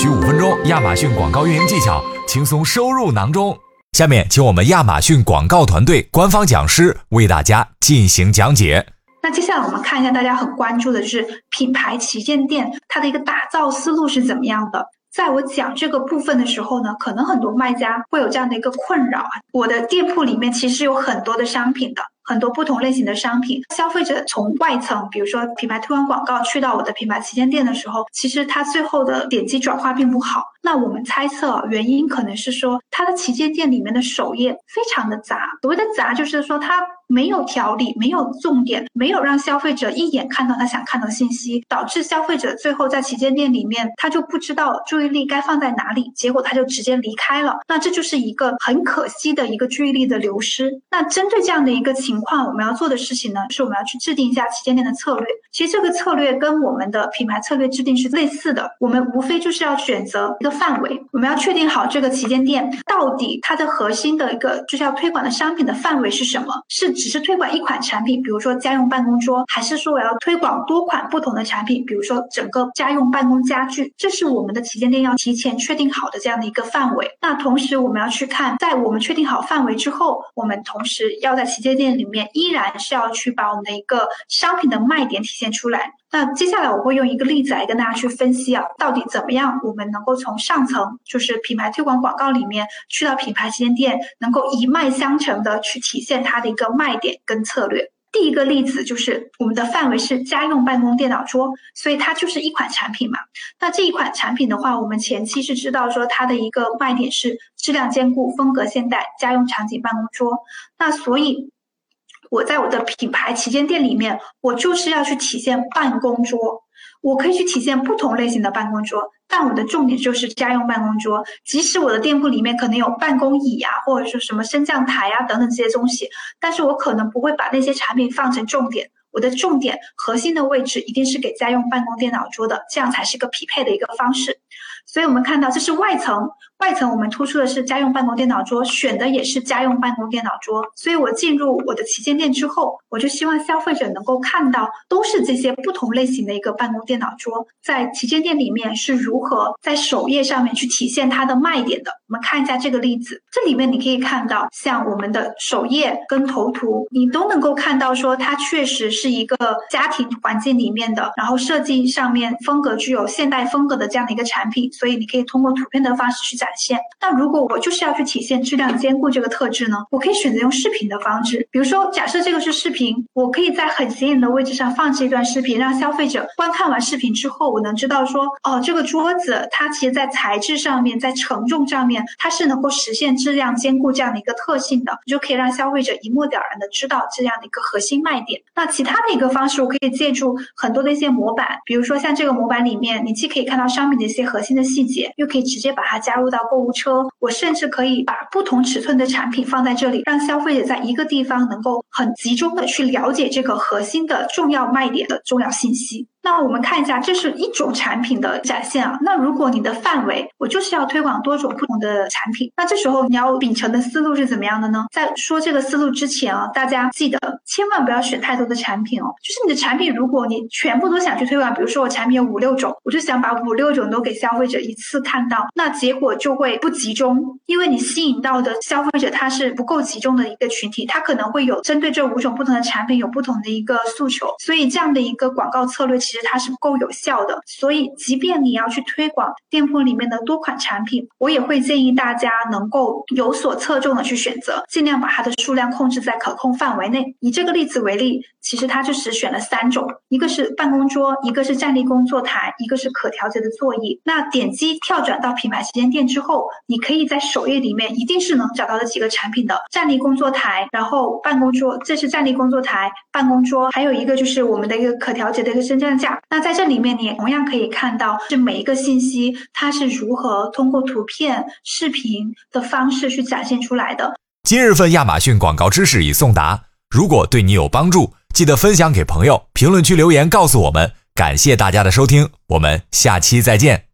需五分钟，亚马逊广告运营技巧轻松收入囊中。下面，请我们亚马逊广告团队官方讲师为大家进行讲解。那接下来我们看一下大家很关注的就是品牌旗舰店它的一个打造思路是怎么样的。在我讲这个部分的时候呢，可能很多卖家会有这样的一个困扰啊，我的店铺里面其实有很多的商品的。很多不同类型的商品，消费者从外层，比如说品牌推广广告去到我的品牌旗舰店的时候，其实它最后的点击转化并不好。那我们猜测原因可能是说，它的旗舰店里面的首页非常的杂。所谓的杂，就是说它没有条理，没有重点，没有让消费者一眼看到他想看的信息，导致消费者最后在旗舰店里面他就不知道注意力该放在哪里，结果他就直接离开了。那这就是一个很可惜的一个注意力的流失。那针对这样的一个情，况我们要做的事情呢，是我们要去制定一下旗舰店的策略。其实这个策略跟我们的品牌策略制定是类似的。我们无非就是要选择一个范围，我们要确定好这个旗舰店到底它的核心的一个就是要推广的商品的范围是什么？是只是推广一款产品，比如说家用办公桌，还是说我要推广多款不同的产品，比如说整个家用办公家具？这是我们的旗舰店要提前确定好的这样的一个范围。那同时我们要去看，在我们确定好范围之后，我们同时要在旗舰店里。面依然是要去把我们的一个商品的卖点体现出来。那接下来我会用一个例子来跟大家去分析啊，到底怎么样我们能够从上层就是品牌推广广告里面去到品牌旗舰店，能够一脉相承的去体现它的一个卖点跟策略。第一个例子就是我们的范围是家用办公电脑桌，所以它就是一款产品嘛。那这一款产品的话，我们前期是知道说它的一个卖点是质量坚固、风格现代、家用场景办公桌。那所以。我在我的品牌旗舰店里面，我就是要去体现办公桌，我可以去体现不同类型的办公桌，但我的重点就是家用办公桌。即使我的店铺里面可能有办公椅啊，或者说什么升降台啊等等这些东西，但是我可能不会把那些产品放成重点。我的重点核心的位置一定是给家用办公电脑桌的，这样才是个匹配的一个方式。所以我们看到这是外层。外层我们突出的是家用办公电脑桌，选的也是家用办公电脑桌。所以我进入我的旗舰店之后，我就希望消费者能够看到都是这些不同类型的一个办公电脑桌，在旗舰店里面是如何在首页上面去体现它的卖点的。我们看一下这个例子，这里面你可以看到，像我们的首页跟头图，你都能够看到说它确实是一个家庭环境里面的，然后设计上面风格具有现代风格的这样的一个产品，所以你可以通过图片的方式去展。展现。那如果我就是要去体现质量兼顾这个特质呢？我可以选择用视频的方式，比如说，假设这个是视频，我可以在很显眼的位置上放置一段视频，让消费者观看完视频之后，我能知道说，哦，这个桌子它其实在材质上面，在承重上面，它是能够实现质量兼顾这样的一个特性的，就可以让消费者一目了然的知道这样的一个核心卖点。那其他的一个方式，我可以借助很多的一些模板，比如说像这个模板里面，你既可以看到商品的一些核心的细节，又可以直接把它加入到。购物车，我甚至可以把不同尺寸的产品放在这里，让消费者在一个地方能够很集中的去了解这个核心的重要卖点的重要信息。那我们看一下，这是一种产品的展现啊。那如果你的范围，我就是要推广多种不同的产品，那这时候你要秉承的思路是怎么样的呢？在说这个思路之前啊，大家记得千万不要选太多的产品哦。就是你的产品，如果你全部都想去推广，比如说我产品有五六种，我就想把五六种都给消费者一次看到，那结果就会不集中，因为你吸引到的消费者他是不够集中的一个群体，他可能会有针对这五种不同的产品有不同的一个诉求，所以这样的一个广告策略。其实它是不够有效的，所以即便你要去推广店铺里面的多款产品，我也会建议大家能够有所侧重的去选择，尽量把它的数量控制在可控范围内。以这个例子为例，其实它就只选了三种，一个是办公桌，一个是站立工作台，一个是可调节的座椅。那点击跳转到品牌旗舰店之后，你可以在首页里面一定是能找到这几个产品的：站立工作台，然后办公桌，这是站立工作台、办公桌，还有一个就是我们的一个可调节的一个升降那在这里面，你也同样可以看到，是每一个信息它是如何通过图片、视频的方式去展现出来的。今日份亚马逊广告知识已送达，如果对你有帮助，记得分享给朋友，评论区留言告诉我们。感谢大家的收听，我们下期再见。